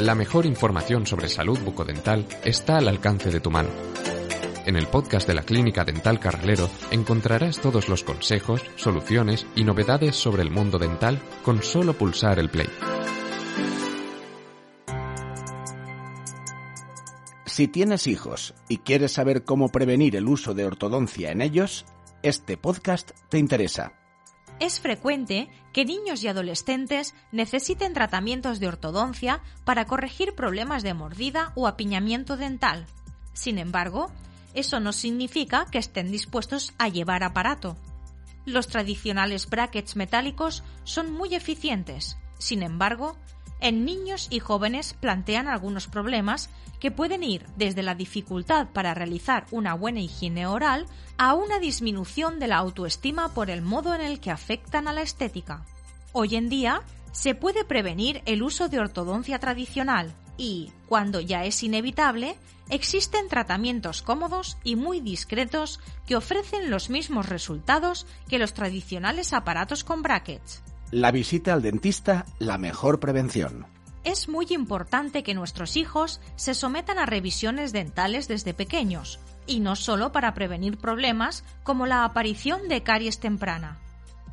La mejor información sobre salud bucodental está al alcance de tu mano. En el podcast de la Clínica Dental Carrilero encontrarás todos los consejos, soluciones y novedades sobre el mundo dental con solo pulsar el play. Si tienes hijos y quieres saber cómo prevenir el uso de ortodoncia en ellos, este podcast te interesa. Es frecuente que niños y adolescentes necesiten tratamientos de ortodoncia para corregir problemas de mordida o apiñamiento dental. Sin embargo, eso no significa que estén dispuestos a llevar aparato. Los tradicionales brackets metálicos son muy eficientes. Sin embargo, en niños y jóvenes plantean algunos problemas que pueden ir desde la dificultad para realizar una buena higiene oral a una disminución de la autoestima por el modo en el que afectan a la estética. Hoy en día se puede prevenir el uso de ortodoncia tradicional y, cuando ya es inevitable, existen tratamientos cómodos y muy discretos que ofrecen los mismos resultados que los tradicionales aparatos con brackets. La visita al dentista, la mejor prevención. Es muy importante que nuestros hijos se sometan a revisiones dentales desde pequeños, y no solo para prevenir problemas como la aparición de caries temprana.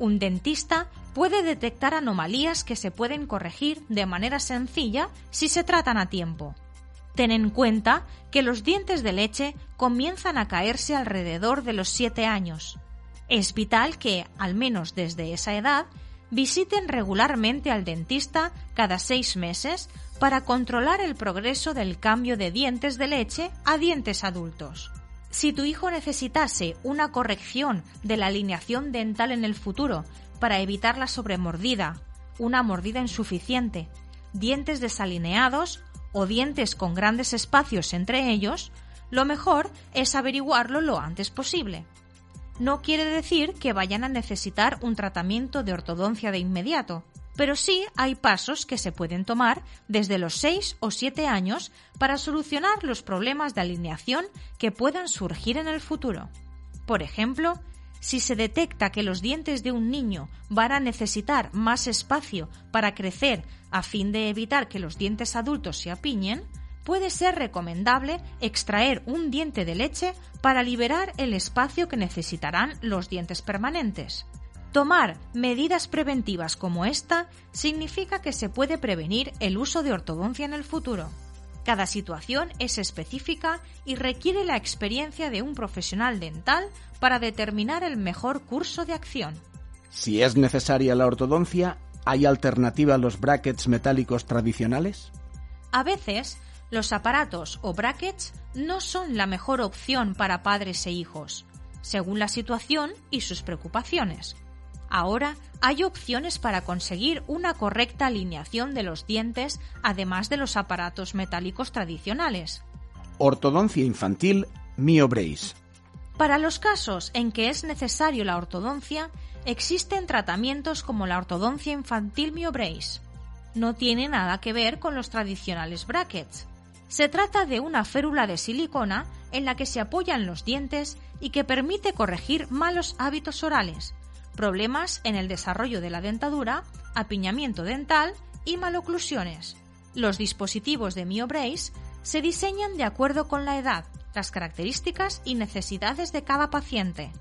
Un dentista puede detectar anomalías que se pueden corregir de manera sencilla si se tratan a tiempo. Ten en cuenta que los dientes de leche comienzan a caerse alrededor de los 7 años. Es vital que, al menos desde esa edad, visiten regularmente al dentista cada seis meses para controlar el progreso del cambio de dientes de leche a dientes adultos. Si tu hijo necesitase una corrección de la alineación dental en el futuro para evitar la sobremordida, una mordida insuficiente, dientes desalineados o dientes con grandes espacios entre ellos, lo mejor es averiguarlo lo antes posible no quiere decir que vayan a necesitar un tratamiento de ortodoncia de inmediato, pero sí hay pasos que se pueden tomar desde los 6 o 7 años para solucionar los problemas de alineación que puedan surgir en el futuro. Por ejemplo, si se detecta que los dientes de un niño van a necesitar más espacio para crecer a fin de evitar que los dientes adultos se apiñen, puede ser recomendable extraer un diente de leche para liberar el espacio que necesitarán los dientes permanentes. Tomar medidas preventivas como esta significa que se puede prevenir el uso de ortodoncia en el futuro. Cada situación es específica y requiere la experiencia de un profesional dental para determinar el mejor curso de acción. Si es necesaria la ortodoncia, ¿hay alternativa a los brackets metálicos tradicionales? A veces, los aparatos o brackets no son la mejor opción para padres e hijos, según la situación y sus preocupaciones. Ahora hay opciones para conseguir una correcta alineación de los dientes, además de los aparatos metálicos tradicionales. Ortodoncia infantil MioBrace. Para los casos en que es necesario la ortodoncia, existen tratamientos como la ortodoncia infantil MioBrace. No tiene nada que ver con los tradicionales brackets. Se trata de una férula de silicona en la que se apoyan los dientes y que permite corregir malos hábitos orales, problemas en el desarrollo de la dentadura, apiñamiento dental y maloclusiones. Los dispositivos de MioBrace se diseñan de acuerdo con la edad, las características y necesidades de cada paciente.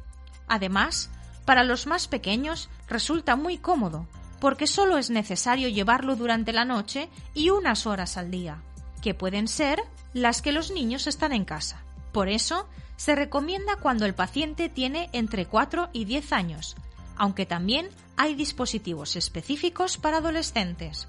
Además, para los más pequeños resulta muy cómodo, porque solo es necesario llevarlo durante la noche y unas horas al día que pueden ser las que los niños están en casa. Por eso, se recomienda cuando el paciente tiene entre 4 y 10 años, aunque también hay dispositivos específicos para adolescentes.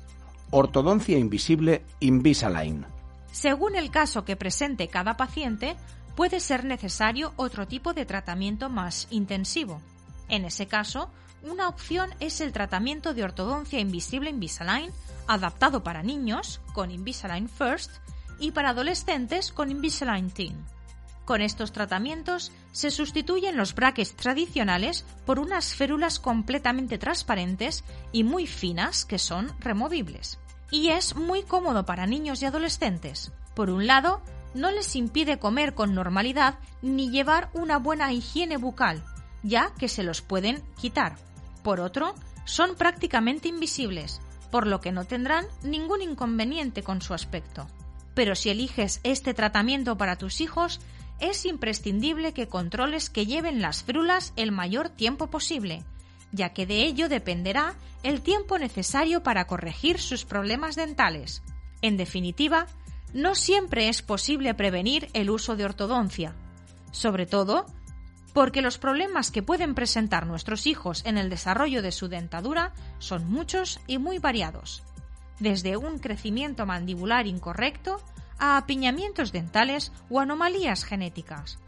Ortodoncia invisible Invisalign. Según el caso que presente cada paciente, puede ser necesario otro tipo de tratamiento más intensivo. En ese caso, una opción es el tratamiento de ortodoncia invisible Invisalign, adaptado para niños con Invisalign First y para adolescentes con Invisalign Teen. Con estos tratamientos se sustituyen los brackets tradicionales por unas férulas completamente transparentes y muy finas que son removibles. Y es muy cómodo para niños y adolescentes. Por un lado, no les impide comer con normalidad ni llevar una buena higiene bucal, ya que se los pueden quitar. Por otro, son prácticamente invisibles, por lo que no tendrán ningún inconveniente con su aspecto. Pero si eliges este tratamiento para tus hijos, es imprescindible que controles que lleven las frérulas el mayor tiempo posible, ya que de ello dependerá el tiempo necesario para corregir sus problemas dentales. En definitiva, no siempre es posible prevenir el uso de ortodoncia, sobre todo porque los problemas que pueden presentar nuestros hijos en el desarrollo de su dentadura son muchos y muy variados, desde un crecimiento mandibular incorrecto a apiñamientos dentales o anomalías genéticas.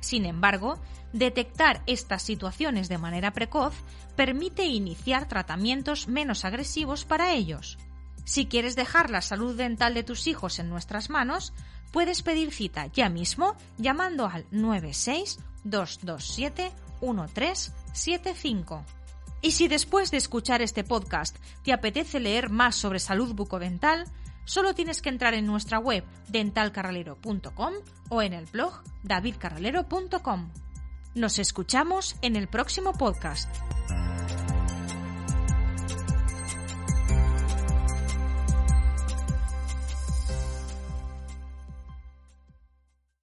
Sin embargo, detectar estas situaciones de manera precoz permite iniciar tratamientos menos agresivos para ellos. Si quieres dejar la salud dental de tus hijos en nuestras manos, puedes pedir cita ya mismo llamando al 962271375. Y si después de escuchar este podcast te apetece leer más sobre salud bucodental, solo tienes que entrar en nuestra web dentalcarralero.com o en el blog davidcarralero.com. Nos escuchamos en el próximo podcast.